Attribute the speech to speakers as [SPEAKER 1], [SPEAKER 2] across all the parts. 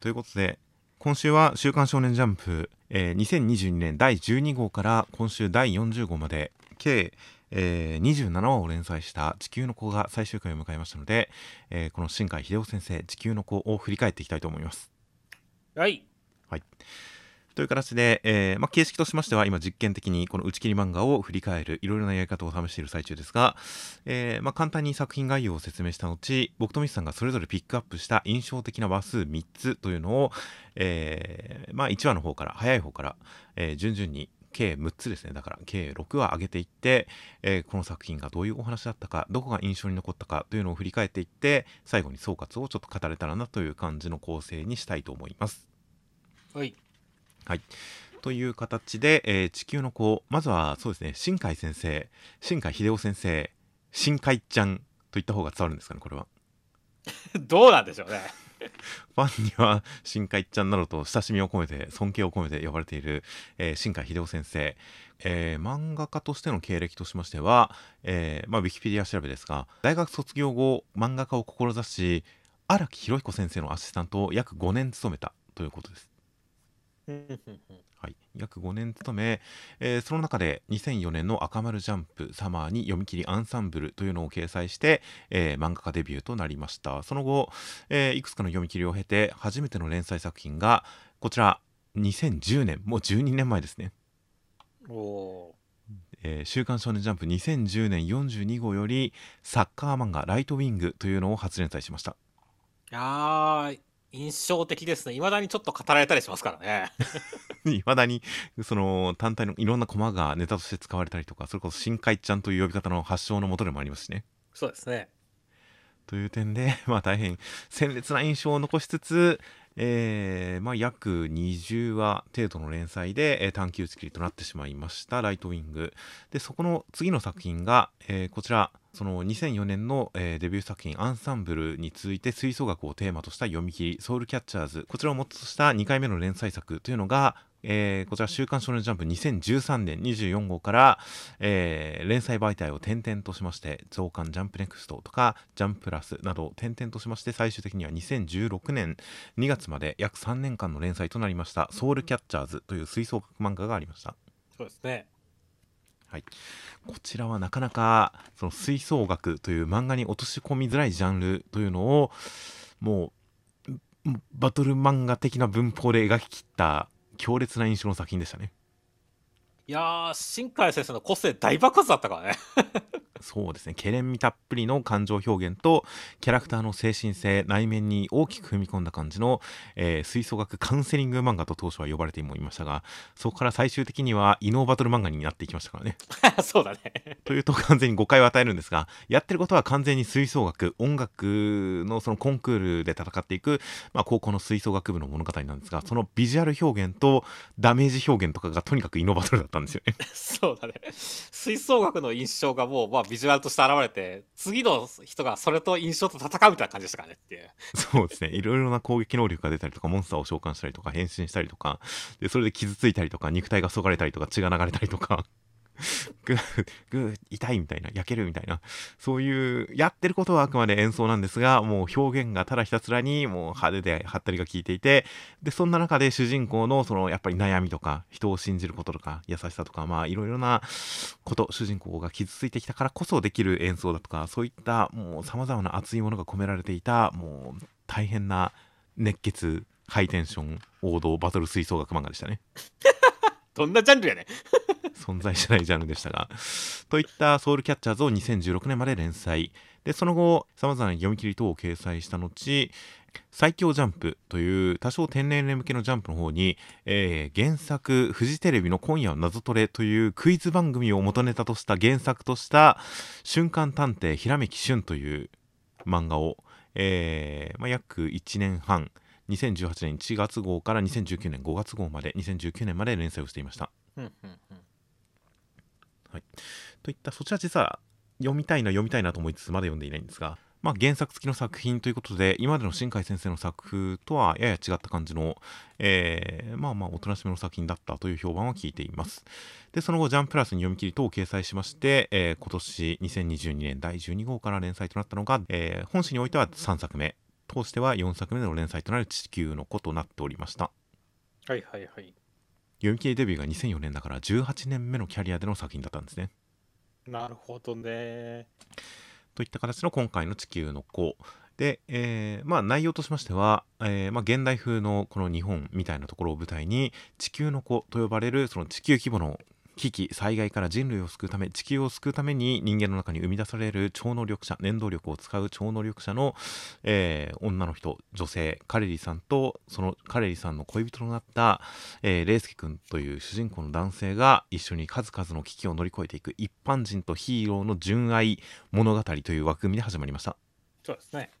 [SPEAKER 1] ということで今週は「週刊少年ジャンプ」えー、2022年第12号から今週第40号まで計、えー、27話を連載した「地球の子」が最終回を迎えましたので、えー、この新海秀夫先生「地球の子」を振り返っていきたいと思います。
[SPEAKER 2] はい、
[SPEAKER 1] はいという形で、えーまあ、形式としましては今実験的にこの打ち切り漫画を振り返るいろいろなやり方を試している最中ですが、えーまあ、簡単に作品概要を説明した後僕とミスさんがそれぞれピックアップした印象的な話数3つというのを、えまあ、1話の方から早い方から、え、順々に計6つですねだから計6話上げていって、えー、この作品がどういうお話だったかどこが印象に残ったかというのを振り返っていって最後に総括をちょっと語れたらなという感じの構成にしたいと思います。
[SPEAKER 2] はい
[SPEAKER 1] はい。という形で、えー、地球の子、まずはそうですね、新海先生、新海秀夫先生、新海ちゃんと言った方が伝わるんですかね、これは。
[SPEAKER 2] どうなんでしょうね。
[SPEAKER 1] ファンには新海ちゃんなどと親しみを込めて尊敬を込めて呼ばれている、えー、新海秀夫先生、えー、漫画家としての経歴としましては、えーまあ、ウィキペディア調べですが大学卒業後漫画家を志し荒木博彦先生のアシスタントを約5年務めたということです。はい、約5年勤め、えー、その中で2004年の赤丸ジャンプサマーに読み切りアンサンブルというのを掲載して、えー、漫画家デビューとなりました。その後、えー、いくつかの読み切りを経て初めての連載作品がこちら2010年もう12年前ですね。
[SPEAKER 2] お
[SPEAKER 1] えー、週刊少年ジャンプ2010年42号よりサッカー漫画「ライトウィング」というのを初連載しました。
[SPEAKER 2] い。や印象的ですね。未だにちょっと語られたりしますからね。
[SPEAKER 1] 未だに、その、単体のいろんなコマがネタとして使われたりとか、それこそ深海ちゃんという呼び方の発祥のもとでもありますしね。
[SPEAKER 2] そうですね。
[SPEAKER 1] という点で、まあ大変鮮烈な印象を残しつつ、えー、まあ約20話程度の連載で、えー、短期打ち切りとなってしまいました、ライトウィング。で、そこの次の作品が、えー、こちら、その2004年の、えー、デビュー作品アンサンブルに続いて吹奏楽をテーマとした読み切りソウルキャッチャーズ。こちらをもとした2回目の連載作というのが、えー、こちら「週刊少年ジャンプ」2013年24号から、えー、連載媒体を転々としまして増刊ジャンプネクストとかジャンププラスなど転々としまして最終的には2016年2月まで約3年間の連載となりました「ソウルキャッチャーズ」という吹奏楽漫画がありました。
[SPEAKER 2] そうですね。
[SPEAKER 1] はい、こちらはなかなかその吹奏楽という漫画に落とし込みづらいジャンルというのをもうバトル漫画的な文法で描ききった強烈な印象の作品でしたね。
[SPEAKER 2] いやー新海先生の個性大爆発だったからね。
[SPEAKER 1] そうですね。けれんみたっぷりの感情表現とキャラクターの精神性内面に大きく踏み込んだ感じの、えー、吹奏楽カウンセリング漫画と当初は呼ばれてもいましたがそこから最終的には異能バトル漫画になっていきましたからね。
[SPEAKER 2] そうだね。
[SPEAKER 1] というと完全に誤解を与えるんですがやってることは完全に吹奏楽音楽のそのコンクールで戦っていく、まあ、高校の吹奏楽部の物語なんですがそのビジュアル表現とダメージ表現とかがとにかく異能バトルだったんですよね。
[SPEAKER 2] そうだね。吹奏楽の印象がもう、まあ、ビジュアルとして現れて、次の人がそれと印象と戦うみたいな感じでしたからねっていう。
[SPEAKER 1] そうですね。いろいろな攻撃能力が出たりとか、モンスターを召喚したりとか、変身したりとか、で、それで傷ついたりとか、肉体がそがれたりとか、血が流れたりとか、グー、グー、痛いみたいな、焼けるみたいな、そういう、やってることはあくまで演奏なんですが、もう表現がただひたすらに、もう派手で、はったりが効いていて、で、そんな中で主人公の、その、やっぱり悩みとか、人を信じることとか、優しさとか、まあ、いろいろなこと、主人公が傷ついてきたからこそできる演奏だとか、そういった、もう様々な熱いものが込められていた、もう、大変な熱血、ハイテンション、王道、バトル吹奏楽漫画でしたね。
[SPEAKER 2] どんなジャンルやね
[SPEAKER 1] 存在しないジャンルでしたが。といったソウルキャッチャーズを2016年まで連載。でその後さまざまな読み切り等を掲載した後最強ジャンプという多少天然齢向けのジャンプの方に、えー、原作フジテレビの「今夜は謎トレ」というクイズ番組を元ネタとした原作とした「瞬間探偵ひらめき旬」という漫画を、えーまあ、約1年半2018年1月号から2019年5月号まで2019年まで連載をしていました。はい、といったそちら実は読みたいな読みたいなと思いつつまだ読んでいないんですが、まあ、原作付きの作品ということで今までの新海先生の作風とはやや違った感じの、えー、まあまあおとなしめの作品だったという評判は聞いています。でその後ジャンププラスに読み切り等を掲載しまして、えー、今年2022年第12号から連載となったのが、えー、本誌においては3作目通しては4作目の連載となる地球の子となっておりました
[SPEAKER 2] はいはいはい。
[SPEAKER 1] 読み切りデビューが2004年だから18年目のキャリアでの作品だったんですね
[SPEAKER 2] なるほどね。
[SPEAKER 1] といった形の今回の地球の子で、えーまあ内容としましては、えーまあ現代風のこの日本みたいなところを舞台に地球の子と呼ばれるその地球規模の危機災害から人類を救うため地球を救うために人間の中に生み出される超能力者念動力を使う超能力者の、えー女の人女性カレリさんとそのカレリさんの恋人となった、えーレイスケ君という主人公の男性が一緒に数々の危機を乗り越えていく一般人とヒーローの純愛物語という枠組みで始まりました。
[SPEAKER 2] そうですね。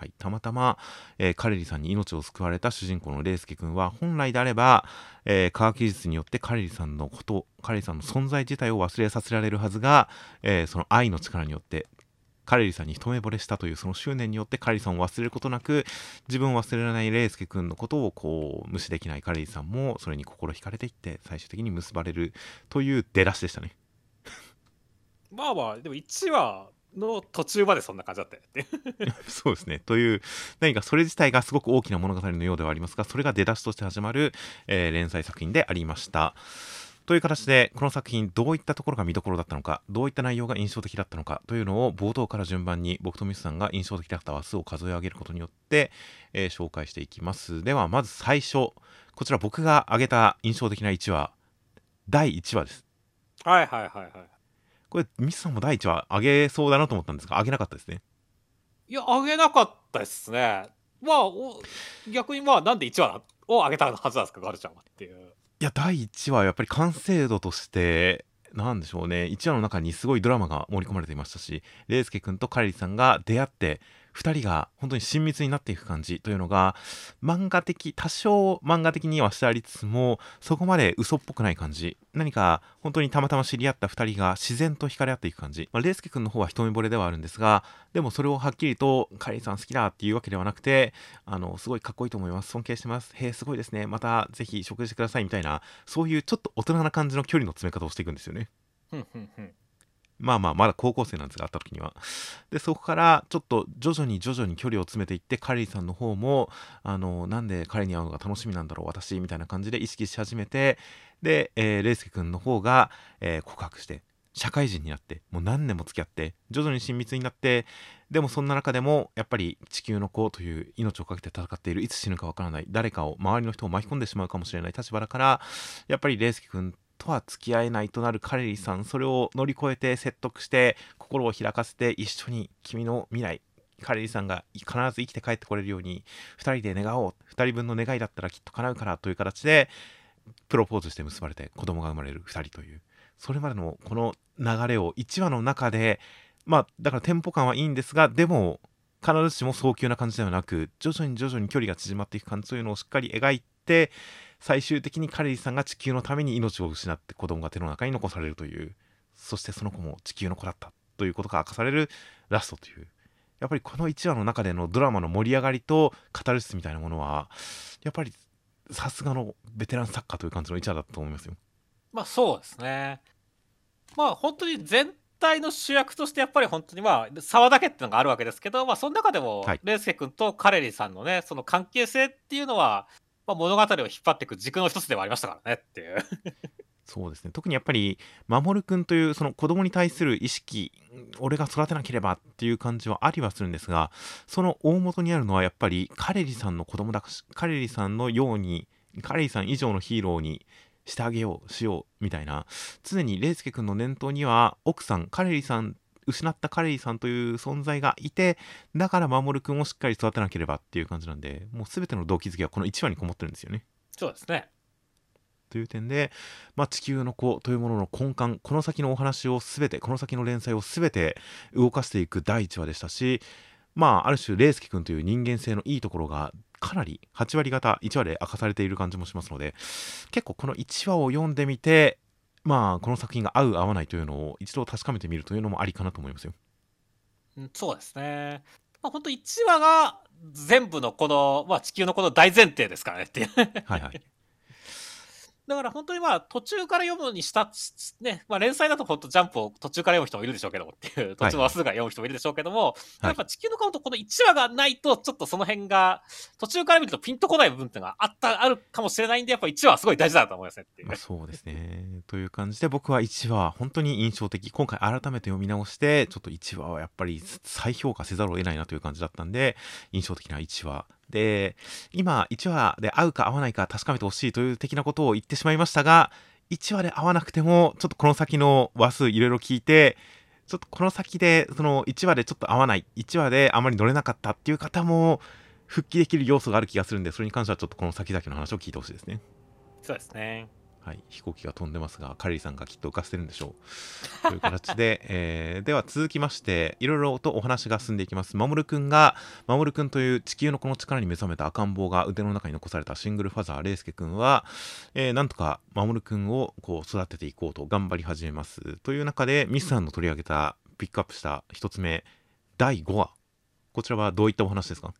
[SPEAKER 1] はい、たまたま、えーカレリさんに命を救われた主人公のレイスケ君は本来であれば、えー科学技術によってカレリさんのことカレリさんの存在自体を忘れさせられるはずが、えーその愛の力によってカレリさんに一目惚れしたというその執念によってカレリさんを忘れることなく自分を忘れられないレイスケ君のことをこう無視できないカレリさんもそれに心惹かれていって最終的に結ばれるという出だしでしたね。
[SPEAKER 2] まあまあ、でも1話の途中までそんな感じだったよね。
[SPEAKER 1] そうですね。という、何かそれ自体がすごく大きな物語のようではありますが、それが出だしとして始まる、えー連載作品でありました。という形で、この作品、どういったところが見どころだったのか、どういった内容が印象的だったのかというのを冒頭から順番に僕とミスさんが印象的だった話数を数え上げることによって、えー紹介していきます。では、まず最初、こちら僕が挙げた印象的な1話、第1話です。
[SPEAKER 2] はいはいはいはい。
[SPEAKER 1] これ、ミスさんも第1話上げそうだなと思ったんですが、上げなかったですね。
[SPEAKER 2] いや、あげなかったですね。まあ、お逆にまあ、なんで1話をあげたはずなんですか、ガルちゃんはっていう。
[SPEAKER 1] いや第1話はやっぱり完成度としてなんでしょうね1話の中にすごいドラマが盛り込まれていましたしレイスケ君とカレリさんが出会って2人が本当に親密になっていく感じというのが漫画的多少漫画的にはしてありつつもそこまで嘘っぽくない感じ。何か本当にたまたま知り合った2人が自然と惹かれ合っていく感じ、まあ、レイスケ君の方は一目惚れではあるんですがでもそれをはっきりとカレリさん好きだっていうわけではなくてあのすごいかっこいいと思います。尊敬してます。へえすごいですね。またぜひ食事してくださいみたいなそういうちょっと大人な感じの距離の詰め方をしていくんですよね。まあまあまだ高校生なんですが会った時には。でそこからちょっと徐々に徐々に距離を詰めていってカレリさんの方もあのなんで彼に会うのが楽しみなんだろう私みたいな感じで意識し始めてで、えー、レイスケ君の方が、えー告白して社会人になってもう何年も付き合って徐々に親密になってでもそんな中でもやっぱり地球の子という命をかけて戦っているいつ死ぬかわからない誰かを周りの人を巻き込んでしまうかもしれない立場だからやっぱりレイスケ君とは付き合えないとなるカレリさんそれを乗り越えて説得して心を開かせて一緒に君の未来カレリさんが必ず生きて帰ってこれるように2人で願おう2人分の願いだったらきっと叶うからという形でプロポーズして結ばれて子供が生まれる2人というそれまでのこの流れを1話の中でまあだからテンポ感はいいんですがでも必ずしも早急な感じではなく徐々に徐々に距離が縮まっていく感じというのをしっかり描いて最終的にカレリさんが地球のために命を失って子供が手の中に残されるというそしてその子も地球の子だったということが明かされるラストというやっぱりこの1話の中でのドラマの盛り上がりとカタルシスみたいなものはやっぱりさすがのベテラン作家という感じの1話だと思いますよ。
[SPEAKER 2] まあそうですね。まあ本当に全体の主役としてやっぱり本当にまあ沢田家っていうのがあるわけですけど、まあその中でも
[SPEAKER 1] はい
[SPEAKER 2] レイスケ君とカレリさんのね、その関係性っていうのは、まあ、物語を引っ張っていく軸の一つではありましたからねっていう。
[SPEAKER 1] そうですね特にやっぱり守君というその子供に対する意識俺が育てなければっていう感じはありはするんですがその大元にあるのはやっぱりカレリさんの子供だしカレリさんのようにカレリさん以上のヒーローにしてあげようしようみたいな常にレイスケ君の念頭には奥さんカレリさん失ったカレリさんという存在がいてだから守君をしっかり育てなければっていう感じなんでもう全ての動機づけはこの1話にこもってるんですよね。
[SPEAKER 2] そうですね。
[SPEAKER 1] という点で、まあ、地球の子というものの根幹この先のお話を全てこの先の連載を全て動かしていく第1話でしたしまあある種レイスケ君という人間性のいいところがかなり8割方1話で明かされている感じもしますので結構この1話を読んでみてまあこの作品が合う合わないというのを一度確かめてみるというのもありかなと思いますよ。
[SPEAKER 2] うんそうですね。まあ本当1話が全部のこの、まあ、地球のこの大前提ですからねっていう。
[SPEAKER 1] はいはい。
[SPEAKER 2] だから本当にまあ途中から読むにした、ね、まあ連載だと本当ジャンプを途中から読む人もいるでしょうけどもっていう、途中話数から読む人もいるでしょうけども、
[SPEAKER 1] はい
[SPEAKER 2] やっぱ地球の顔とこの1話がないと、ちょっとその辺が、途中から見るとピンとこない部分っていうのがあった、あるかもしれないんで、やっぱ1話はすごい大事だと思いますねっていう
[SPEAKER 1] まあ、。そうですね。という感じで僕は1話本当に印象的今回改めて読み直してちょっと1話はやっぱり再評価せざるを得ないなという感じだったんで印象的な1話で今1話で合うか合わないか確かめてほしいという的なことを言ってしまいましたが1話で合わなくてもちょっとこの先の話数いろいろ聞いてちょっとこの先でその1話でちょっと合わない1話であまり乗れなかったっていう方も復帰できる要素がある気がするんでそれに関してはちょっとこの先々の話を聞いてほしいですね。
[SPEAKER 2] そうですね。
[SPEAKER 1] はい、飛行機が飛んでますが、カリリさんがきっと浮かせてるんでしょう。という形で、えーでは続きまして、いろいろとお話が進んでいきます。マモルくんが、マモルくんという地球のこの力に目覚めた赤ん坊が腕の中に残されたシングルファザー、レイスケくんは、えーなんとかマモルくんをこう育てていこうと頑張り始めます。という中で、ミスさんの取り上げた、ピックアップした一つ目、第5話。こちらはどういったお話ですか？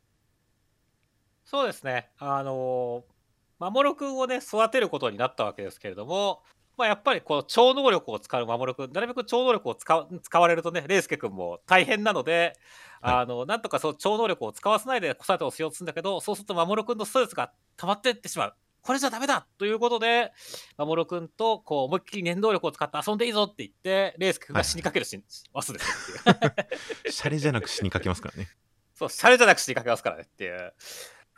[SPEAKER 2] そうですね。あのー、守くんをね、育てることになったわけですけれども、まあ、やっぱりこの超能力を使う守くん、なるべく超能力を使う使われるとね、レイスケ君も大変なので、
[SPEAKER 1] はい
[SPEAKER 2] あのなんとかその超能力を使わせないで子育てをしようとするんだけど、そうすると守くんのストレスが溜まっていってしまう。これじゃダメだということで、守くんとこう思いっきり念動力を使って遊んでいいぞって言って、レイスケ君が死にかけるし、わすですよっていう。
[SPEAKER 1] シャレじゃなく死にかけますからね。
[SPEAKER 2] そう、シャレじゃなく死にかけますからねっていう。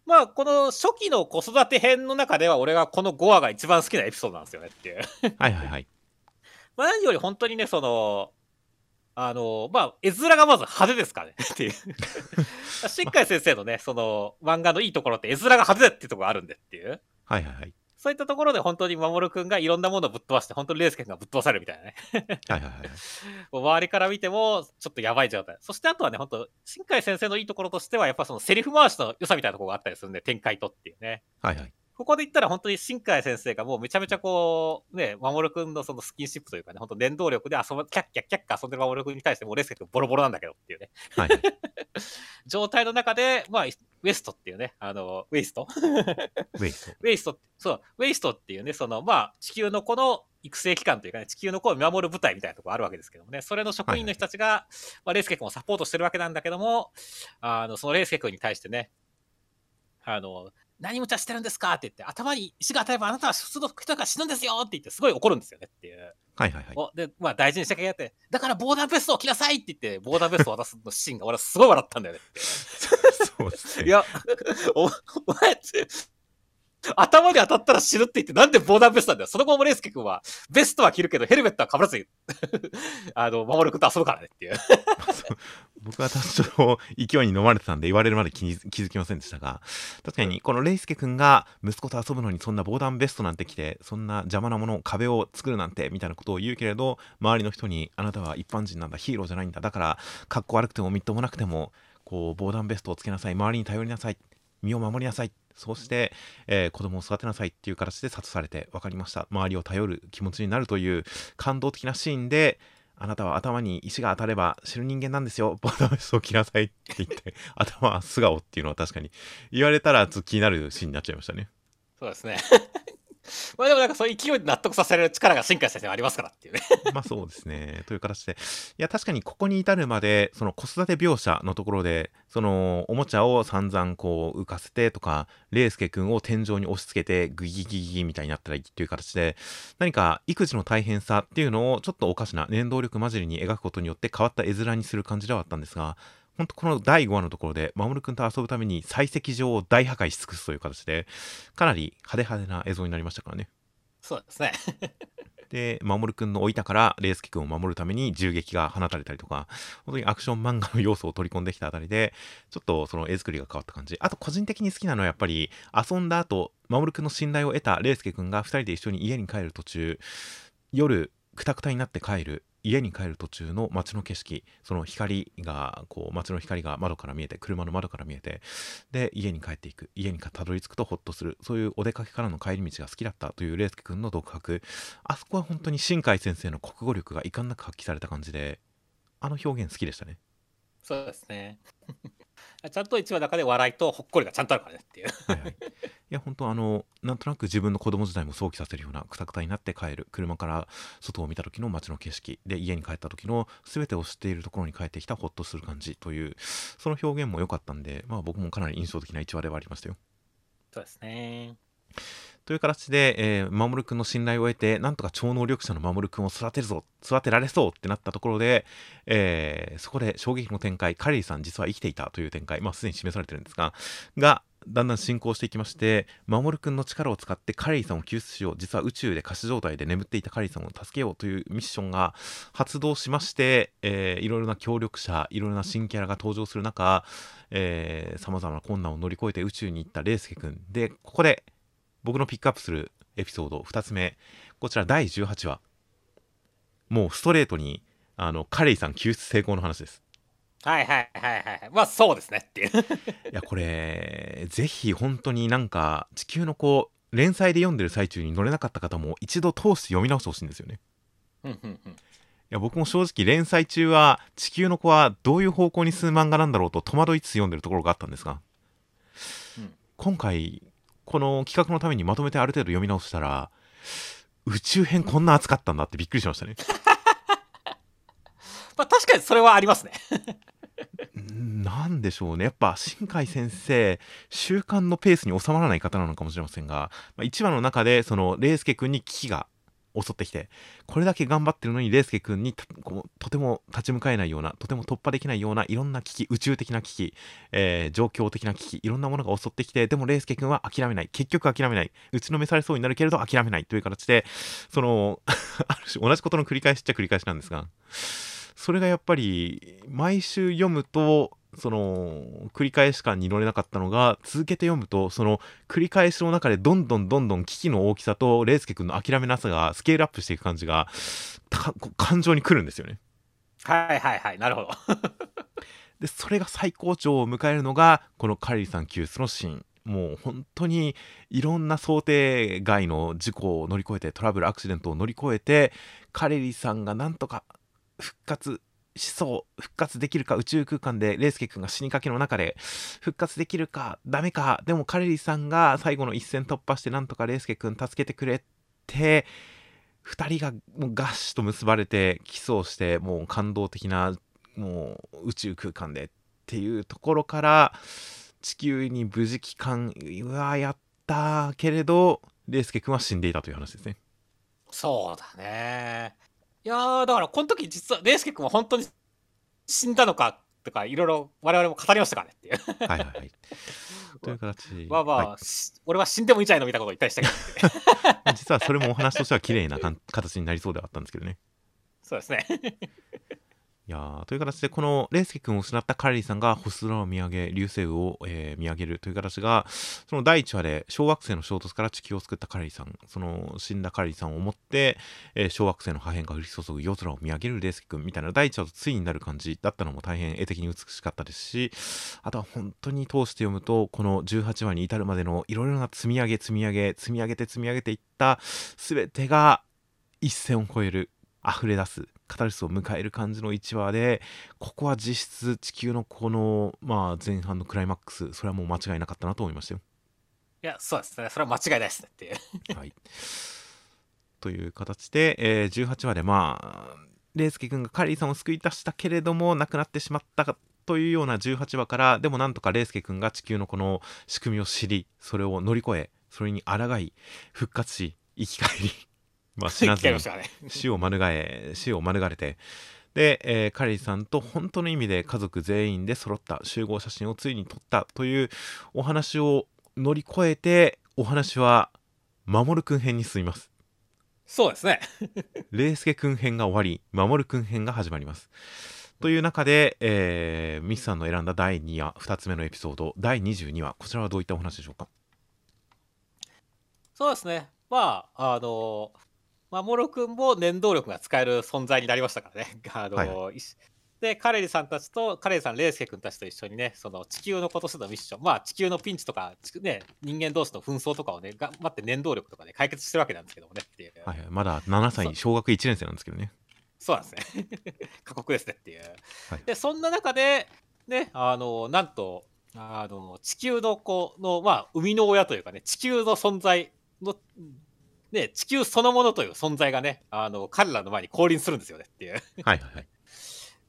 [SPEAKER 2] まあ、この初期の子育て編の中では、俺がこの5話が一番好きなエピソードなんですよねっていう。
[SPEAKER 1] はいはいはい。
[SPEAKER 2] まあ、何より本当にね、その、あの、まあ、絵面がまず派手ですからね っていう。新海先生のね、その、漫画のいいところって絵面が派手っていうところがあるんでっていう。
[SPEAKER 1] はいはいはい。
[SPEAKER 2] そういったところで本当に守くんがいろんなものをぶっ飛ばして、本当にレースケ君がぶっ飛ばされるみたいなね。
[SPEAKER 1] はいはいはい。
[SPEAKER 2] 周りから見ても、ちょっとやばい状態。そしてあとはね、本当新海先生のいいところとしては、やっぱそのセリフ回しの良さみたいなところがあったりするんで、展開とっていうね。
[SPEAKER 1] はいはい。
[SPEAKER 2] ここで言ったら本当に新海先生がもうめちゃめちゃこう、ね、守くんのそのスキンシップというかね、本当念動力で遊ぶ、キャッキャッキャッキャ遊んでる守くんに対してもうレースケ君ボロボロなんだけどっていうね、
[SPEAKER 1] はいはい。
[SPEAKER 2] 状態の中で、まあ、ウエストっていうね、あの、ウェイ スト？
[SPEAKER 1] ウェイスト。
[SPEAKER 2] ウェイスト、そう、ウェイストっていうね、その、まあ、地球の子の育成機関というかね、地球の子を見守る部隊みたいなところあるわけですけどもね、それの職員の人たちが、まあ、レイスケ君をサポートしてるわけなんだけども、あの、そのレイスケ君に対してね、あの、何無茶してるんですか？って言って、頭に石が当たればあなたは普通の人が死ぬんですよって言って、すごい怒るんですよねっていう。
[SPEAKER 1] はいはいはい。
[SPEAKER 2] おで、まあ大事にしてあげて、だから防弾ベストを着なさいって言って、防弾ベストを渡すのシーンが俺はすごい笑ったんだよねって。
[SPEAKER 1] そうですね。
[SPEAKER 2] いや、おお前って、頭に当たったら死ぬって言って、なんで防弾ベストなんだよ。その後もレイスケ君は、ベストは着るけど、ヘルメットは被らずに、あの、守る君と遊ぶからねっていう。
[SPEAKER 1] 僕は多少勢いに飲まれてたんで言われるまで気に気づきませんでしたが確かにこのレイスケ君が息子と遊ぶのにそんな防弾ベストなんて着てそんな邪魔なもの壁を作るなんてみたいなことを言うけれど周りの人にあなたは一般人なんだヒーローじゃないんだだから格好悪くてもみっともなくてもこう防弾ベストをつけなさい周りに頼りなさい身を守りなさいそして、えー子供を育てなさいっていう形で諭されて分かりました周りを頼る気持ちになるという感動的なシーンであなたは頭に石が当たれば知る人間なんですよ。ボタンベスを切なさいって言って、頭は素顔っていうのは確かに言われたらちょっと気になるシーンになっちゃいましたね。
[SPEAKER 2] そうですね。まあでもなんかそういう勢いで納得させる力が新海先生はありますからっていうね。
[SPEAKER 1] まあそうですね。という形で。いや、確かにここに至るまで、その子育て描写のところで、そのおもちゃを散々こう浮かせてとか、レイスケ君を天井に押し付けてグギギギギみたいになったらいいっていう形で、何か育児の大変さっていうのをちょっとおかしな念動力混じりに描くことによって変わった絵面にする感じではあったんですが、本当この第5話のところで、守君と遊ぶために採石場を大破壊し尽くすという形で、かなり派手派手な映像になりましたからね。
[SPEAKER 2] そうですね。
[SPEAKER 1] で、守君の置いたから、レイスケ君を守るために銃撃が放たれたりとか、本当にアクション漫画の要素を取り込んできたあたりで、ちょっとその絵作りが変わった感じ。あと、個人的に好きなのはやっぱり、遊んだ後、守君の信頼を得たレイスケ君が2人で一緒に家に帰る途中、夜、くたくたになって帰る。家に帰る途中の街の景色その光がこう街の光が窓から見えて車の窓から見えてで家に帰っていく。家にたどり着くとホッとする。そういうお出かけからの帰り道が好きだったというレイスケ君の独白。あそこは本当に新海先生の国語力が遺憾なく発揮された感じであの表現好きでしたね。
[SPEAKER 2] そうですね。ちゃんと1話の中で笑いとほっこりがちゃんとあるからねっていう。
[SPEAKER 1] はいはい、いや本当あのなんとなく自分の子供時代も想起させるようなくたくたになって帰る車から外を見た時の街の景色で家に帰った時の全てを知っているところに帰ってきたホッとする感じというその表現も良かったんで、まあ、僕もかなり印象的な1話ではありましたよ。
[SPEAKER 2] そうですね。
[SPEAKER 1] という形で、えー、守君の信頼を得て、なんとか超能力者の守君を育てるぞ、育てられそうってなったところで、えー、そこで衝撃の展開、カレリーさん実は生きていたという展開、まあすでに示されてるんですが、が、だんだん進行していきまして、守君の力を使ってカレリーさんを救出しよう、実は宇宙で仮死状態で眠っていたカレリーさんを助けようというミッションが発動しまして、えー、いろいろな協力者、いろいろな新キャラが登場する中、さまざまな困難を乗り越えて宇宙に行ったレイスケ君。で、ここで僕のピックアップするエピソード2つ目。こちら第18話。もうストレートにあのカレイさん救出成功の話です。
[SPEAKER 2] はいはいはいはいまあそうですねっていう。い
[SPEAKER 1] やこれぜひ本当になんか地球の子連載で読んでる最中に乗れなかった方も一度通して読み直してほしいんですよね。いや僕も正直連載中は地球の子はどういう方向に進む漫画なんだろうと戸惑いつつ読んでるところがあったんですが、うん、今回この企画のためにまとめてある程度読み直したら、宇宙編こんな熱かったんだってびっくりしましたね。
[SPEAKER 2] まあ確かにそれはありますね
[SPEAKER 1] なんでしょうね。やっぱ新海先生、習慣のペースに収まらない方なのかもしれませんが、まあ、1話の中で、その、レイスケ君に危機が襲ってきてこれだけ頑張ってるのにレイスケ君にとても立ち向かえないようなとても突破できないようないろんな危機宇宙的な危機、えー、状況的な危機いろんなものが襲ってきてでもレイスケ君は諦めない。結局諦めない。打ちのめされそうになるけれど諦めない。という形でその ある種同じことの繰り返しっちゃ繰り返しなんですがそれがやっぱり毎週読むとその繰り返し感に乗れなかったのが続けて読むとその繰り返しの中でどんどんどんどん危機の大きさとレイスケ君の諦めなさがスケールアップしていく感じが感情に来るんですよね。
[SPEAKER 2] はいはいはいなるほど
[SPEAKER 1] でそれが最高潮を迎えるのがこのカレリーさん救出のシーンもう本当にいろんな想定外の事故を乗り越えてトラブルアクシデントを乗り越えてカレリさんがなんとか復活しそう復活できるか宇宙空間でレイスケ君が死にかけの中で復活できるかダメかでもカレリさんが最後の一戦突破してなんとかレイスケ君助けてくれて2人がもうガッシュと結ばれてキスをしてもう感動的なもう宇宙空間でっていうところから地球に無事帰還うわやったけれどレイスケ君は死んでいたという話ですね。
[SPEAKER 2] そうだね。いやだからこの時実はレイスケ君は本当に死んだのかとかいろいろ我々も語りましたからねっていう。
[SPEAKER 1] はいはいはい。という形
[SPEAKER 2] まあまあ、はい、俺は死んでもいいじゃないのみたいなこと言ったりしたけ
[SPEAKER 1] ど、実はそれもお話としては綺麗な形になりそうではあったんですけどね。
[SPEAKER 2] そうですね
[SPEAKER 1] いやという形で、このレイスケ君を失ったカレリーさんが星空を見上げ、流星雨を、えー、見上げる。という形が、その第1話で小惑星の衝突から地球を救ったカレリーさん、その死んだカレリーさんを思って、えー、小惑星の破片が降り注ぐ夜空を見上げるレイスケ君みたいな第1話とついになる感じだったのも大変絵的に美しかったですし、あとは本当に通して読むと、この18話に至るまでのいろいろな積み上げ、積み上げ、積み上げて積み上げていった全てが一線を越える、溢れ出すカタルシスを迎える感じの1話でここは実質地球のこの、まあ、前半のクライマックスそれはもう間違いなかったなと思いましたよ。
[SPEAKER 2] いやそうですね。それは間違いないですねっていう。
[SPEAKER 1] はい。という形で、えー、18話でまあレイスケ君がカリーさんを救い出したけれども亡くなってしまったというような18話からでもなんとかレイスケ君が地球のこの仕組みを知りそれを乗り越えそれに抗い復活し生き返りまあ、死なずに死を免れ死を免れて。で、えー、カリーさんと本当の意味で家族全員で揃った集合写真をついに撮ったというお話を乗り越えてお話は守くん編に進みます。
[SPEAKER 2] そうですね。
[SPEAKER 1] レイスケくん編が終わり守くん編が始まります。という中で、えー、ミスさんの選んだ第2話2つ目のエピソード第22話こちらはどういったお話でしょうか？
[SPEAKER 2] そうですね。まああの守君も念動力が使える存在になりましたからね。あの、はい、で、カレリさんたちと、カレリさん、レイスケ君たちと一緒にね、その地球のことするミッション、まあ地球のピンチとか、ね、人間同士の紛争とかをね、頑張って念動力とかで解決してるわけなんですけどもねっていう。
[SPEAKER 1] はい、まだ7歳、小学1年生なんですけどね。
[SPEAKER 2] そうなんですね。過酷ですねっていう。はい、で、そんな中で、ね、あの、なんと、あの地球の子の、まあ、生みの親というかね、地球の存在の、ね、地球そのものという存在がね、あの彼らの前に降臨するんですよねっていう。はい
[SPEAKER 1] はいはい。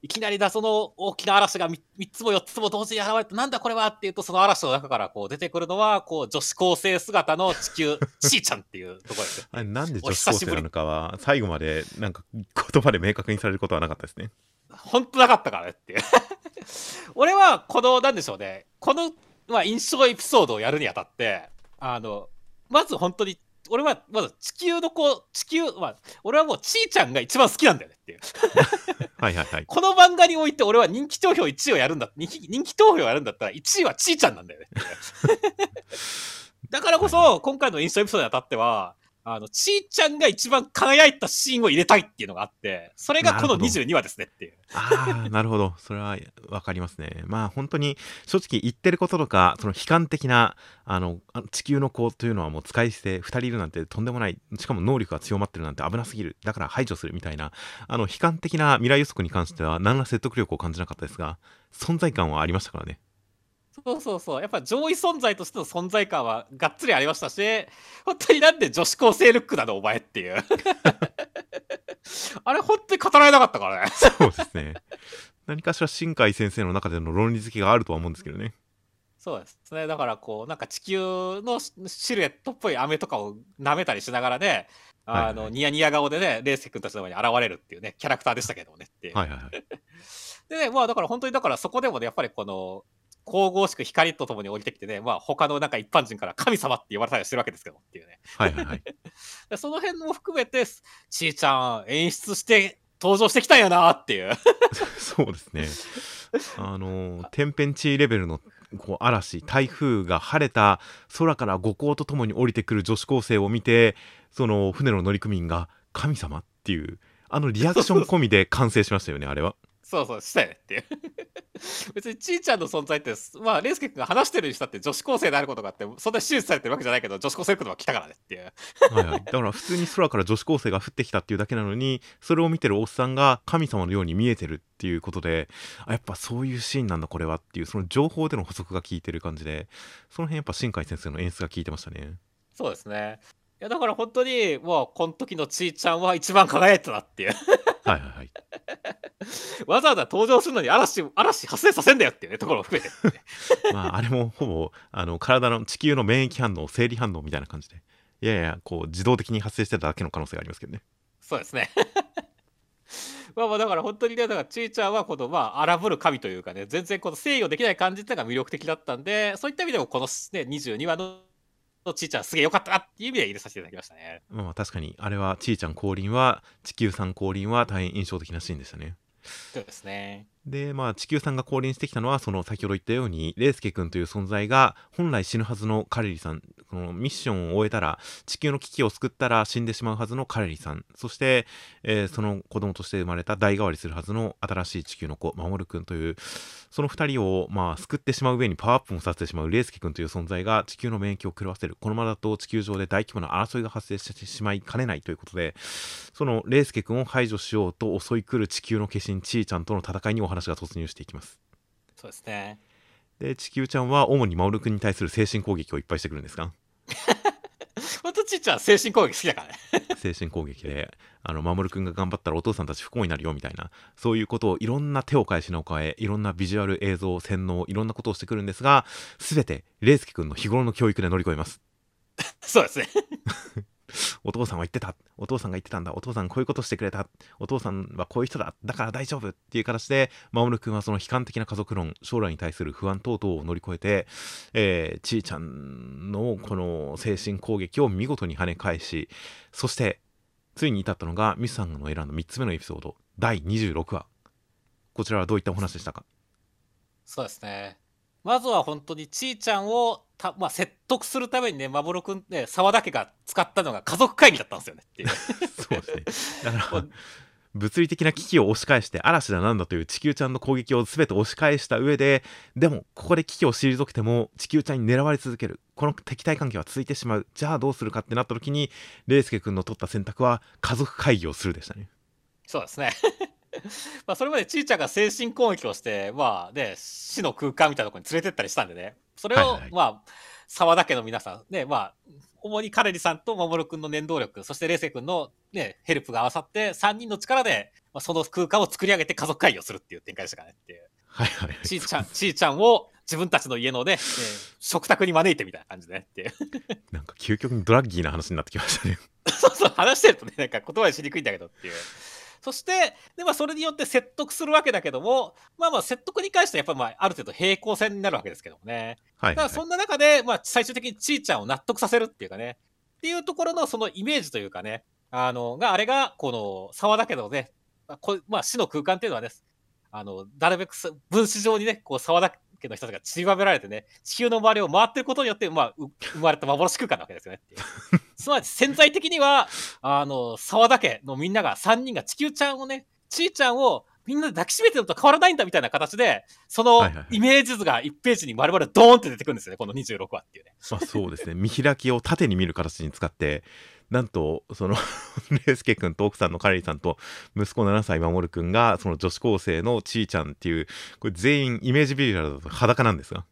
[SPEAKER 2] いきなりだ、その大きな嵐が 3, 3つも4つも同時に現れて、なんだこれはっていうと、その嵐の中からこう出てくるのは、こう女子高生姿の地球、ちーちゃんっていうところです。
[SPEAKER 1] あれなんで女子高生なのかは、最後までなんか言葉で明確にされることはなかったですね。
[SPEAKER 2] 本当なかったからねっていう。俺は、この、なんでしょうね、この、まあ、印象エピソードをやるにあたって、あの、まず本当に俺はまず地球の子地球は俺はもうちーちゃんが一番好きなんだよねっていう。
[SPEAKER 1] はいはいはい。
[SPEAKER 2] この漫画において俺は人気投票1位をやるんだ人気人気投票をやるんだったら1位はちーちゃんなんだよね だからこそ、今回のインストエピソードにあたってはあの、ちーちゃんが一番輝いたシーンを入れたいっていうのがあって、それがこの22話ですねっていう。
[SPEAKER 1] ああ、なるほど。それはわかりますね。まあ本当に正直言ってることとか、その悲観的な、あの、地球の子というのはもう使い捨て、2人いるなんてとんでもない、しかも能力が強まってるなんて危なすぎる。だから排除するみたいな、あの、悲観的な未来予測に関しては何ら説得力を感じなかったですが、存在感はありましたからね。
[SPEAKER 2] そうそうそう。やっぱ上位存在としての存在感はがっつりありましたし、本当になんで女子高生ルックなのお前っていう。あれ本当に語られなかったからね。
[SPEAKER 1] そうですね。何かしら新海先生の中での論理付きがあるとは思うんですけどね。
[SPEAKER 2] そうですね。だからこう、なんか地球のシルエットっぽい飴とかを舐めたりしながらね、あの、はいはい、ニヤニヤ顔でね、レイスケ君たちの前に現れるっていうね、キャラクターでしたけどねって
[SPEAKER 1] はいはいはい。
[SPEAKER 2] でね、まあだから本当にだからそこでもね、やっぱりこの、神々しく光とともに降りてきてね、まあ、他のなんか一般人から神様って言われたりしてるわけですけどっていうね。
[SPEAKER 1] はいはいはい。
[SPEAKER 2] その辺も含めて、ちーちゃん演出して登場してきたんやなっていう。
[SPEAKER 1] そうですね。あの、天変地異レベルのこう嵐、台風が晴れた空から五光とともに降りてくる女子高生を見て、その船の乗組員が神様っていう、あのリアクション込みで完成しましたよね、あれは。
[SPEAKER 2] そうそう、したよねっていう。別にちーちゃんの存在って、まあ、レイスケ君が話してるにしたって女子高生であることがあって、そんな手術されてるわけじゃないけど、女子高生のことが来たからねっていう。
[SPEAKER 1] はいはい。だから普通に空から女子高生が降ってきたっていうだけなのに、それを見てるおっさんが神様のように見えてるっていうことで、あ、やっぱそういうシーンなんだこれはっていう、その情報での補足が効いてる感じで、その辺やっぱ新海先生の演出が効いてましたね。
[SPEAKER 2] そうですね。いやだから本当にもうこの時のちーちゃんは一番輝いてたなっていう。
[SPEAKER 1] はいはいはい。
[SPEAKER 2] わざわざ登場するのに嵐嵐発生させんだよっていうねところを含めて、
[SPEAKER 1] まああれもほぼあの体の地球の免疫反応生理反応みたいな感じで。いやいやこう自動的に発生してただけの可能性がありますけどね。
[SPEAKER 2] そうですね。まあまあだから本当にねだからちーちゃんはこのまあ荒ぶる神というかね全然この制御できない感じっていうのが魅力的だったんでそういった意味でもこのね22話ののちーちゃんすげえよかったなっていう意味で入れさせていただきましたね。
[SPEAKER 1] まあ確かにあれはちーちゃん降臨は地球さん降臨は大変印象的なシーンでしたね。
[SPEAKER 2] そうですね。
[SPEAKER 1] で、まあ、地球さんが降臨してきたのは、その先ほど言ったように、レイスケ君という存在が、本来死ぬはずのカレリさん、このミッションを終えたら、地球の危機を救ったら死んでしまうはずのカレリさん、そして、えー、その子供として生まれた代替わりするはずの新しい地球の子、守君という、その2人を、まあ、救ってしまう上にパワーアップもさせてしまうレイスケ君という存在が地球の免疫を狂わせる。このままだと地球上で大規模な争いが発生してしまいかねないということで、そのレイスケ君を排除しようと襲い来る地球の化身ちーちゃんとの戦いにお話が突入していきます。
[SPEAKER 2] そうですね。
[SPEAKER 1] で、地球ちゃんは主にマオル君に対する精神攻撃をいっぱいしてくるんですか？
[SPEAKER 2] ほんとちっちゃん精神攻撃好きだからね
[SPEAKER 1] 精神攻撃で、あの、守君が頑張ったらお父さんたち不幸になるよみたいな、そういうことをいろんな手を変え品を変え、いろんなビジュアル、映像、洗脳、いろんなことをしてくるんですが、すべて、レイスケ君の日頃の教育で乗り越えます。
[SPEAKER 2] そうですね
[SPEAKER 1] お父さんは言ってた。お父さんが言ってたんだ。お父さんこういうことしてくれた。お父さんはこういう人だ。だから大丈夫っていう形で、守君はその悲観的な家族論、将来に対する不安等々を乗り越えて、えー、ちーちゃんのこの精神攻撃を見事に跳ね返し、そして、ついに至ったのが、ミスさんの選んだ3つ目のエピソード、第26話。こちらはどういったお話でしたか？
[SPEAKER 2] そうですね。まずは本当にちーちゃんをた、まあ、説得するためにね、まぼろくんね、沢田家が使ったのが家族会議だったんですよねっていう。
[SPEAKER 1] そうですね。だから、物理的な危機を押し返して嵐だなんだという地球ちゃんの攻撃を全て押し返した上ででもここで危機を退けても地球ちゃんに狙われ続けるこの敵対関係は続いてしまうじゃあどうするかってなった時にレイスケ君の取った選択は家族会議をするでしたね
[SPEAKER 2] そうですね まあそれまでちいちゃんが精神攻撃をして、まあね、死の空間みたいなところに連れてったりしたんでね、それを、
[SPEAKER 1] はいはい
[SPEAKER 2] まあ、沢田家の皆さん、ね、まあ、主にカレリさんと守君の念動力、そしてレイセイ君のね、ヘルプが合わさって、3人の力で、まあ、その空間を作り上げて家族会議をするっていう展開でしたからねっていう。
[SPEAKER 1] はいはいはい。
[SPEAKER 2] ちいちゃん、ちいちゃんを自分たちの家のね、えー食卓に招いてみたいな感じでねっていう。
[SPEAKER 1] なんか究極にドラッギーな話になってきましたね。
[SPEAKER 2] そうそう、話してるとね、なんか言葉にしにくいんだけどっていう。そして、でまあ、それによって説得するわけだけども、まあまあ、説得に関してはやっぱりまあ、ある程度平行線になるわけですけどもね。
[SPEAKER 1] はい、はい。
[SPEAKER 2] だからそんな中で、まあ、最終的にちいちゃんを納得させるっていうかね、っていうところのそのイメージというかね、あの、があれが、この沢田家のね、まあこまあ、死の空間っていうのはね、あの、なるべくす分子状にね、こう、沢田家の人たちが散りばめられてね、地球の周りを回ってることによって、まあ、う生まれた幻空間なわけですよねっていう。つまり潜在的には、あの、沢田家のみんなが、3人が地球ちゃんをね、ちいちゃんをみんなで抱きしめてるのと変わらないんだみたいな形で、そのイメージ図が1ページに丸々ドーンって出てくるんですよね、この26話っていうね。
[SPEAKER 1] まあそうですね。見開きを縦に見る形に使ってなんとその レイスケ君と奥さんのカレリさんと息子7歳守君がその女子高生のちーちゃんっていうこれ全員イメージビジュアルだと裸なんですが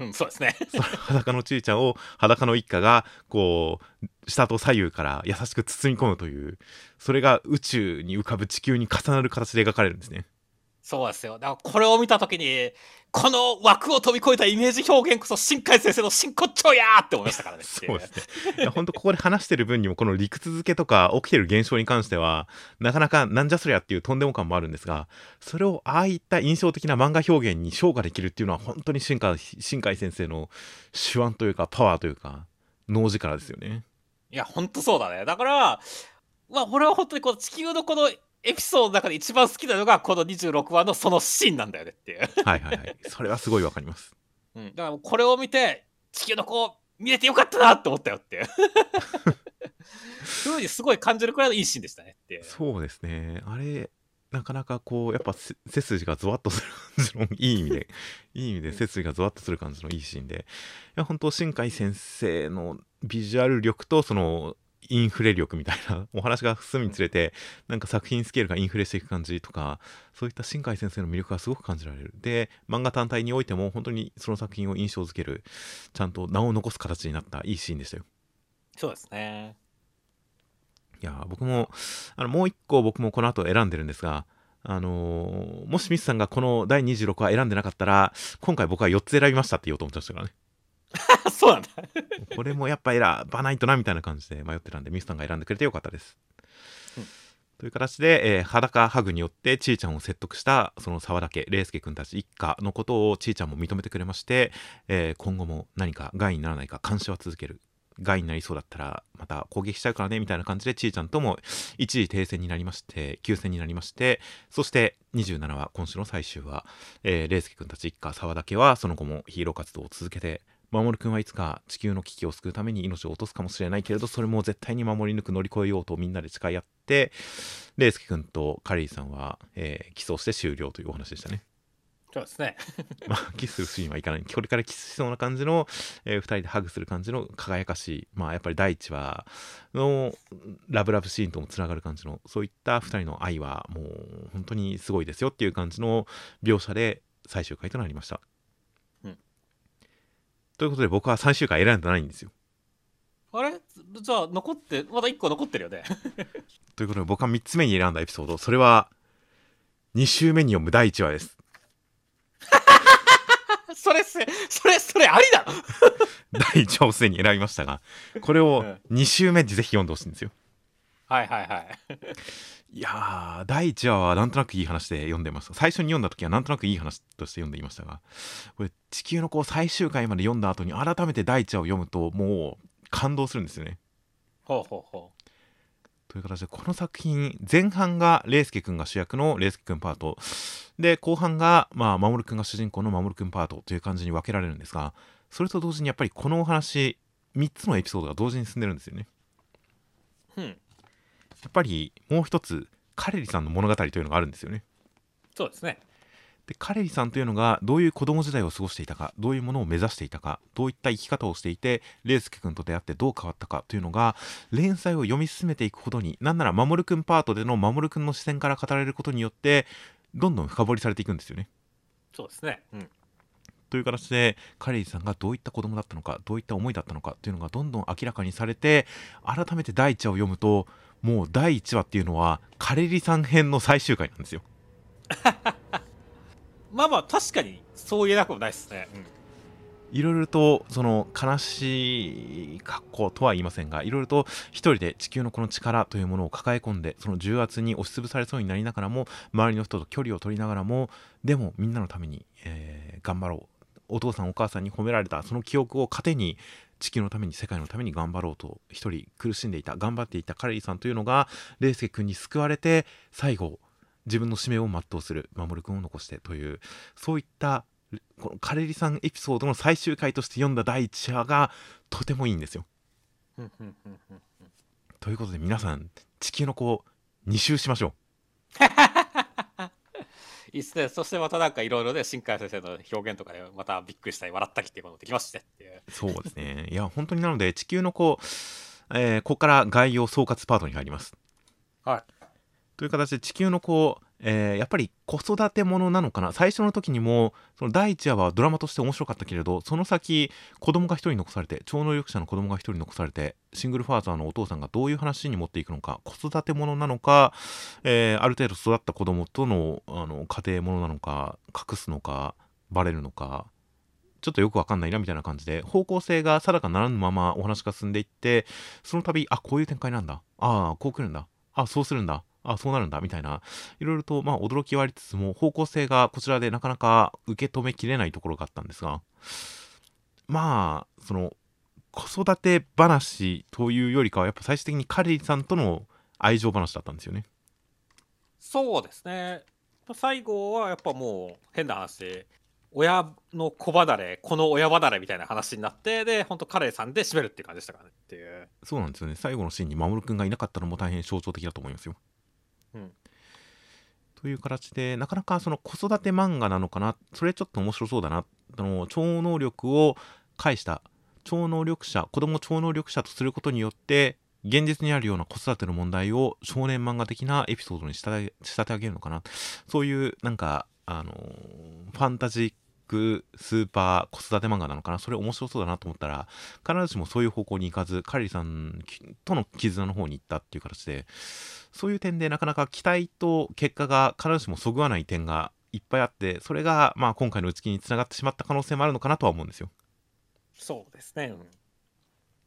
[SPEAKER 2] うん、そうですね。
[SPEAKER 1] その裸のちーちゃんを裸の一家がこう下と左右から優しく包み込むというそれが宇宙に浮かぶ地球に重なる形で描かれるんですね。
[SPEAKER 2] そうですよ。だからこれを見たときに、この枠を飛び越えたイメージ表現こそ新海先生の真骨頂やーって思いましたからね。
[SPEAKER 1] そうですね。いや本当ここで話してる分にもこの理屈付けとか起きてる現象に関してはなかなかなんじゃそりゃっていうとんでも感もあるんですがそれをああいった印象的な漫画表現に昇華できるっていうのは本当に新海新海先生の手腕というかパワーというか脳力ですよね。
[SPEAKER 2] いや、ほんとそうだね。だから、まあ、俺は本当にこの地球のこのエピソードの中で一番好きなのが、この26話のそのシーンなんだよねっていう。
[SPEAKER 1] はいはいはい。それはすごいわかります。
[SPEAKER 2] うん。だからこれを見て、地球の子見れてよかったなって思ったよっていう。ふうにすごい感じるくらいのいいシーンでしたねって。
[SPEAKER 1] そうですね。あれなかなかこうやっぱせ背筋がゾワッとする感じのいい意味で いい意味で背筋がゾワッとする感じのいいシーンでいや本当新海先生のビジュアル力とそのインフレ力みたいな お話が進むにつれてなんか作品スケールがインフレしていく感じとかそういった新海先生の魅力がすごく感じられる。で漫画単体においても本当にその作品を印象づけるちゃんと名を残す形になったいいシーンでしたよ。
[SPEAKER 2] そうですね。
[SPEAKER 1] いやー僕もあのもう一個僕もこの後選んでるんですがあのーもしミスさんがこの第26話選んでなかったら今回僕は4つ選びましたって言おうと思ってましたからね
[SPEAKER 2] そうなんだ。
[SPEAKER 1] これもやっぱ選ばないとなみたいな感じで迷ってたんでミスさんが選んでくれてよかったです、
[SPEAKER 2] うん。
[SPEAKER 1] という形で、えー裸ハグによってちーちゃんを説得したその沢田家レイスケ君たち一家のことをちーちゃんも認めてくれまして、えー今後も何か害にならないか監視は続ける。害になりそうだったらまた攻撃しちゃうからねみたいな感じでちーちゃんとも一時停戦になりまして休戦になりましてそして27話今週の最終話、えー、レイスケ君たち一家沢田家はその後もヒーロー活動を続けて守君はいつか地球の危機を救うために命を落とすかもしれないけれどそれも絶対に守り抜く乗り越えようとみんなで誓い合ってレイスケ君とカリーさんは、えー、キスをして終了というお話でしたね。
[SPEAKER 2] そうですね。
[SPEAKER 1] まあ、キスするシーンはいかないこれからキスしそうな感じの、え2人でハグする感じの輝かしいまあやっぱり第一話のラブラブシーンともつながる感じのそういった2人の愛はもう本当にすごいですよっていう感じの描写で最終回となりました。
[SPEAKER 2] うん
[SPEAKER 1] ということで僕は最終回選んでないんですよ。
[SPEAKER 2] あれ？じゃあ残って、まだ1個残ってるよね。
[SPEAKER 1] ということで僕は3つ目に選んだエピソードそれは2週目に読む第1話です。
[SPEAKER 2] それせ、それ、それありだ
[SPEAKER 1] 第1話をすでに選びましたがこれを2週目にぜひ読んでほしいんですよ。
[SPEAKER 2] はいはいはい。
[SPEAKER 1] いやー第1話はなんとなくいい話で読んでました最初に読んだ時はなんとなくいい話として読んでいましたがこれ地球の子最終回まで読んだ後に改めて第1話を読むともう感動するんですよね
[SPEAKER 2] ほうほうほ
[SPEAKER 1] という形でこの作品前半がレイスケ君が主役のレイスケ君パートで後半がまあ守君が主人公の守君パートという感じに分けられるんですがそれと同時にやっぱりこのお話3つのエピソードが同時に進んでるんですよね
[SPEAKER 2] う。うん。
[SPEAKER 1] やっぱりもう一つカレリさんの物語というのがあるんですよね
[SPEAKER 2] そうですね。
[SPEAKER 1] でカレリさんというのがどういう子供時代を過ごしていたかどういうものを目指していたかどういった生き方をしていてレイスケ君と出会ってどう変わったかというのが連載を読み進めていくほどになんなら守君パートでの守君の視線から語られることによってどんどん深掘りされていくんですよね。
[SPEAKER 2] そうですね、うん、
[SPEAKER 1] という形でカレリさんがどういった子供だったのかどういった思いだったのかというのがどんどん明らかにされて改めて第1話を読むともう第1話っていうのはカレリさん編の最終回なんですよ。
[SPEAKER 2] まあまあ確かにそう言えなくもないですね。
[SPEAKER 1] いろいろとその悲しい格好とは言いませんがいろいろと一人で地球のこの力というものを抱え込んでその重圧に押しつぶされそうになりながらも周りの人と距離を取りながらもでもみんなのために、えー、頑張ろうお父さんお母さんに褒められたその記憶を糧に地球のために世界のために頑張ろうと一人苦しんでいた頑張っていたカレリさんというのがレイスケ君に救われて最後自分の使命を全うする守君を残してというそういったこのカレリさんエピソードの最終回として読んだ第1話がとてもいいんですよ。ということで皆さん地球の子2周しましょう。
[SPEAKER 2] いいっすね。そしてまたなんかいろいろね、新海先生の表現とかでまたびっくりしたり笑ったりっていうものできましたねっていう。
[SPEAKER 1] そうですね。いや、本当になので地球の子、えー、ここから概要総括パートに入ります。
[SPEAKER 2] はい。
[SPEAKER 1] という形で地球の子、えー、やっぱり子育てものなのかな？最初の時にもその第1話はドラマとして面白かったけれどその先子供が1人残されて超能力者の子供が1人残されてシングルファーザーのお父さんがどういう話に持っていくのか子育てものなのか、えー、ある程度育った子供とのあの家庭ものなのか隠すのかバレるのかちょっとよくわかんないなみたいな感じで方向性が定かならぬままお話が進んでいってその度あこういう展開なんだ。ああこう来るんだ。あそうするんだ。あそうなるんだみたいな。いろいろとまあ驚きはありつつも方向性がこちらでなかなか受け止めきれないところがあったんですがまあその子育て話というよりかはやっぱ最終的にカレリさんとの愛情話だったんですよね。
[SPEAKER 2] そうですね。最後はやっぱもう変な話親の子離れこの親離れみたいな話になってで本当カレーさんで締めるっていう感じでしたからねっていう。
[SPEAKER 1] そうなんですよね。最後のシーンに守君がいなかったのも大変象徴的だと思いますよという形でなかなかその子育て漫画なのかな。それちょっと面白そうだなあの超能力を介した超能力者子供超能力者とすることによって現実にあるような子育ての問題を少年漫画的なエピソードに仕立て上げるのかな。そういうなんかあのファンタジークスーパー子育て漫画なのかな？それ面白そうだなと思ったら必ずしもそういう方向に行かずカリリさんとの絆の方に行ったっていう形でそういう点でなかなか期待と結果が必ずしもそぐわない点がいっぱいあってそれがまあ今回の打ち切りにつながってしまった可能性もあるのかなとは思うんですよ。
[SPEAKER 2] そうですね、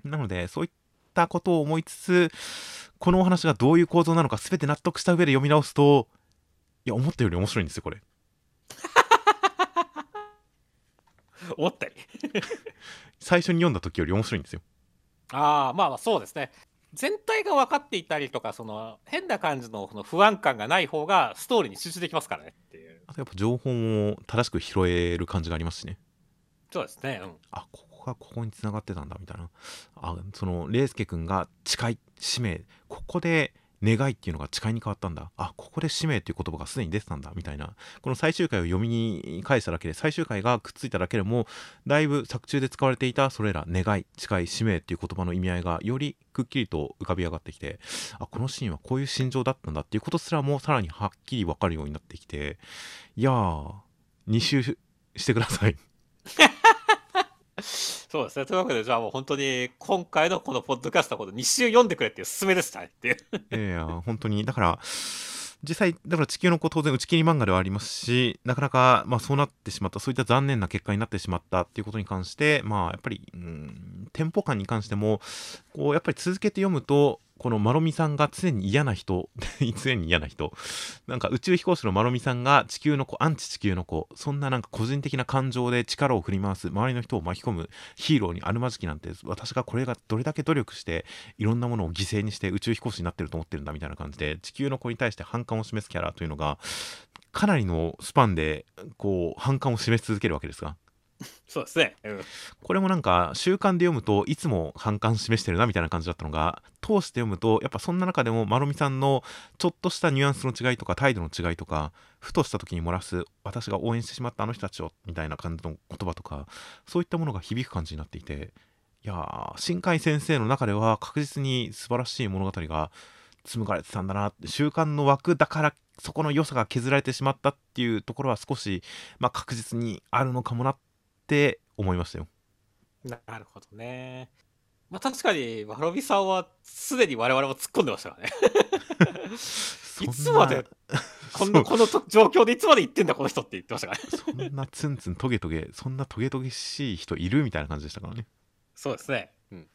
[SPEAKER 1] うん、なのでそういったことを思いつつこのお話がどういう構造なのか全て納得した上で読み直すといや思ったより面白いんですよこれ。
[SPEAKER 2] 思ったり。
[SPEAKER 1] 最初に読んだ時より面白いんですよ。
[SPEAKER 2] ああまあまあそうですね。全体が分かっていたりとかその変な感じのの不安感がない方がストーリーに集中できますからねっていう。
[SPEAKER 1] あとやっぱ情報も正しく拾える感じがありますしね。
[SPEAKER 2] そうですね、うん、
[SPEAKER 1] あここがここに繋がってたんだみたいな。あそのレイスケ君が誓い使命。ここで願いっていうのが誓いに変わったんだ。あここで使命っていう言葉がすでに出てたんだ。みたいな。この最終回を読みに返しただけで最終回がくっついただけでもだいぶ作中で使われていたそれら願い誓い使命っていう言葉の意味合いがよりくっきりと浮かび上がってきてあこのシーンはこういう心情だったんだっていうことすらもさらにはっきり分かるようになってきていやー2周してください。
[SPEAKER 2] そうですね。というわけで、じゃあもう本当に今回のこのポッドキャストのこと2週読んでくれっていう勧めでしたねっていう。
[SPEAKER 1] いや本当に、だから、実際、だから地球の子当然打ち切り漫画ではありますし、なかなか、まあそうなってしまった、そういった残念な結果になってしまったっていうことに関して、まあやっぱり、うん、テンポ感に関しても、こう、やっぱり続けて読むと、このマロミさんが常に嫌な人、常に嫌な人、なんか宇宙飛行士のマロミさんが地球の子、アンチ地球の子、そんななんか個人的な感情で力を振り回す、周りの人を巻き込むヒーローにあるまじきなんて、私がこれがどれだけ努力して、いろんなものを犠牲にして宇宙飛行士になってると思ってるんだみたいな感じで、地球の子に対して反感を示すキャラというのが、かなりのスパンで、こう、反感を示し続けるわけですが。
[SPEAKER 2] そうですね。うん。
[SPEAKER 1] これもなんか習慣で読むといつも反感示してるなみたいな感じだったのが通して読むとやっぱそんな中でもまろみさんのちょっとしたニュアンスの違いとか態度の違いとかふとした時に漏らす私が応援してしまったあの人たちをみたいな感じの言葉とかそういったものが響く感じになっていていやー新海先生の中では確実に素晴らしい物語が紡がれてたんだなって習慣の枠だからそこの良さが削られてしまったっていうところは少し、まあ、確実にあるのかもなって思いましたよ。
[SPEAKER 2] なるほどね。まあ確かに、ワロビさんはすでに我々も突っ込んでましたからね。いつまでこんな、このと状況でいつまで言ってんだこの人って言ってましたからね。
[SPEAKER 1] そんなツンツントゲトゲそんなトゲトゲしい人いるみたいな感じでしたからね。っ
[SPEAKER 2] そうですね。うん。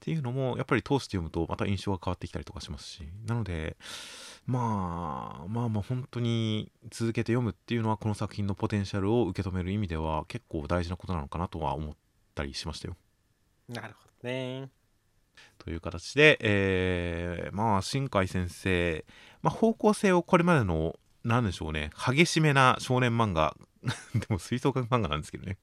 [SPEAKER 1] ていうのもやっぱり通して読むとまた印象が変わってきたりとかしますしなのでまあまあまあ本当に続けて読むっていうのはこの作品のポテンシャルを受け止める意味では結構大事なことなのかなとは思ったりしましたよ。
[SPEAKER 2] なるほどね。
[SPEAKER 1] という形で、えーまあ新海先生、まあ、方向性をこれまでの何でしょうね激しめな少年漫画 でも吹奏楽漫画なんですけどね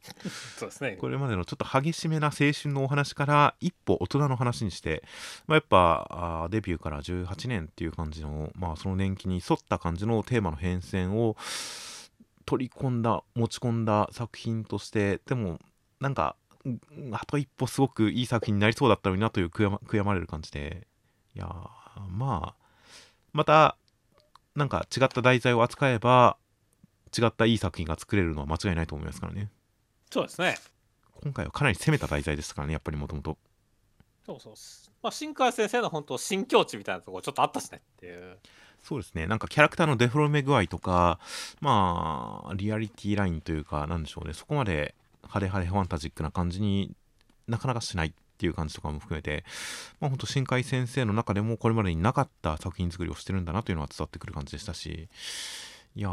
[SPEAKER 2] そうですね。
[SPEAKER 1] これまでのちょっと激しめな青春のお話から一歩大人の話にして、まあ、やっぱあデビューから18年っていう感じの、まあ、その年季に沿った感じのテーマの変遷を取り込んだ持ち込んだ作品としてでもなんかあと一歩すごくいい作品になりそうだったのになという悔やままれる感じでいやまあまたなんか違った題材を扱えば違ったいい作品が作れるのは間違いないと思いますからね。
[SPEAKER 2] そうですね。
[SPEAKER 1] 今回はかなり攻めた題材でしたからねやっぱりもともと
[SPEAKER 2] そうそう。まあ、新海先生の本当、新境地みたいなところちょっとあったしねっていう。
[SPEAKER 1] そうですねなんかキャラクターのデフォルメ具合とかまあリアリティラインというかなんでしょうねそこまで派手派手ファンタジックな感じになかなかしないっていう感じとかも含めてまあ本当新海先生の中でもこれまでになかった作品作りをしてるんだなというのは伝わってくる感じでしたしいや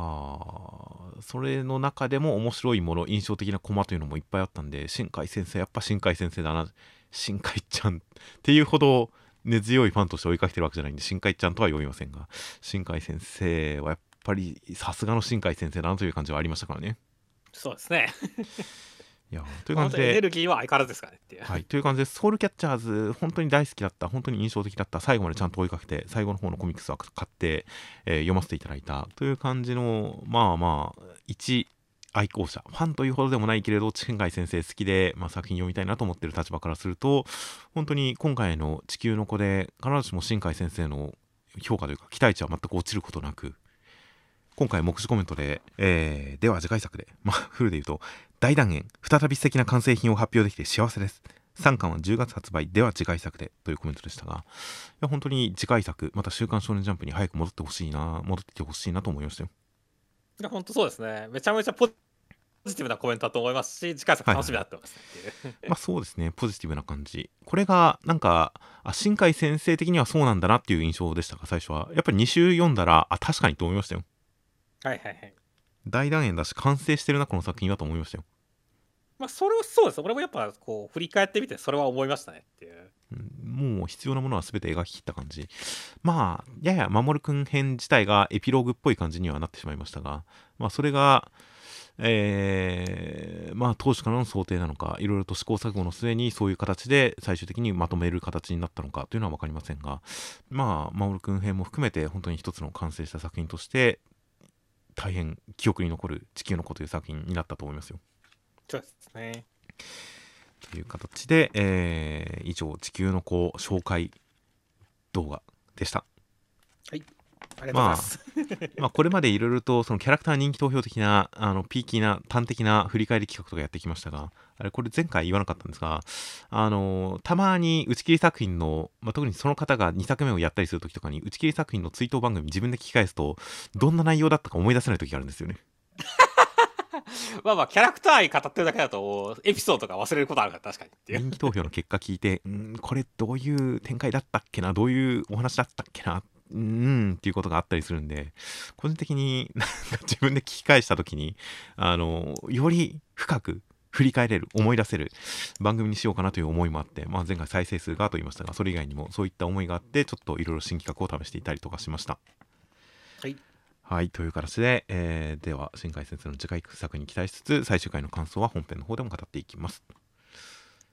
[SPEAKER 1] それの中でも面白いもの印象的なコマというのもいっぱいあったんで新海先生やっぱ新海先生だな新海ちゃんっていうほど根強いファンとして追いかけてるわけじゃないんで新海ちゃんとは読みませんが新海先生はやっぱりさすがの新海先生だなという感じはありましたからね
[SPEAKER 2] そうですね。
[SPEAKER 1] いやーという感
[SPEAKER 2] 本当にエネ
[SPEAKER 1] じで
[SPEAKER 2] ルギーは相変わらずですからねっていう。
[SPEAKER 1] はい、という感じでソウルキャッチャーズ本当に大好きだった本当に印象的だった最後までちゃんと追いかけて最後の方のコミックスは買って、えー読ませていただいたという感じのまあまあ一愛好者ファンというほどでもないけれど新海先生好きで、まあ、作品読みたいなと思ってる立場からすると本当に今回の「地球の子」で必ずしも新海先生の評価というか期待値は全く落ちることなく今回目次コメントで、えーでは次回作で、まあ、フルで言うと大断言再び素敵な完成品を発表できて幸せです。3巻は10月発売では次回作でというコメントでしたがいや本当に次回作また「週刊少年ジャンプ」に早く戻ってほしいな戻ってきてほしいなと思いましたよ。
[SPEAKER 2] いや本当そうですね。めちゃめちゃポジティブなコメントだと思いますし、次回作楽しみになってますねっていう。
[SPEAKER 1] まあそうですね。ポジティブな感じ。これがなんかあ新海先生的にはそうなんだなっていう印象でしたが最初は。やっぱり2週読んだらあ確かにと思いましたよ
[SPEAKER 2] はいはいはい。
[SPEAKER 1] 大断言だし完成してるなこの作品はと思いましたよ
[SPEAKER 2] まあ、それはそうです。俺もやっぱこう、振り返ってみて、それは思いましたねっていう。
[SPEAKER 1] うんもう必要なものは全て描き切った感じまあやや守くん編自体がエピローグっぽい感じにはなってしまいましたがまあそれがえーまあ当初からの想定なのかいろいろと試行錯誤の末にそういう形で最終的にまとめる形になったのかというのは分かりませんがまあ守くん編も含めて本当に一つの完成した作品として大変記憶に残る「地球の子」という作品になったと思いますよ。
[SPEAKER 2] そうですね。
[SPEAKER 1] という形で、えー以上「地球の子」紹介動画でした。
[SPEAKER 2] ありがとうございます。
[SPEAKER 1] まあこれまでいろいろとそのキャラクター人気投票的なあのピーキーな端的な振り返り企画とかやってきましたがあれこれ前回言わなかったんですがあのたまに打ち切り作品の、まあ、特にその方が2作目をやったりする時とかに打ち切り作品の追悼番組自分で聞き返すとどんな内容だったか思い出せない時があるんですよね。
[SPEAKER 2] まあまあ、キャラクター愛語ってるだけだと、エピソードが忘れることあるから、確かにっていう。
[SPEAKER 1] 人気投票の結果聞いてんこれどういう展開だったっけなどういうお話だったっけなうんっていうことがあったりするんで個人的になんか自分で聞き返した時にあのより深く振り返れる思い出せる番組にしようかなという思いもあって、まあ、前回再生数がと言いましたがそれ以外にもそういった思いがあってちょっといろいろ新企画を試していたりとかしました。
[SPEAKER 2] はい。
[SPEAKER 1] はい、という形で、えーでは新海先生の次回作に期待しつつ最終回の感想は本編の方でも語っていきます。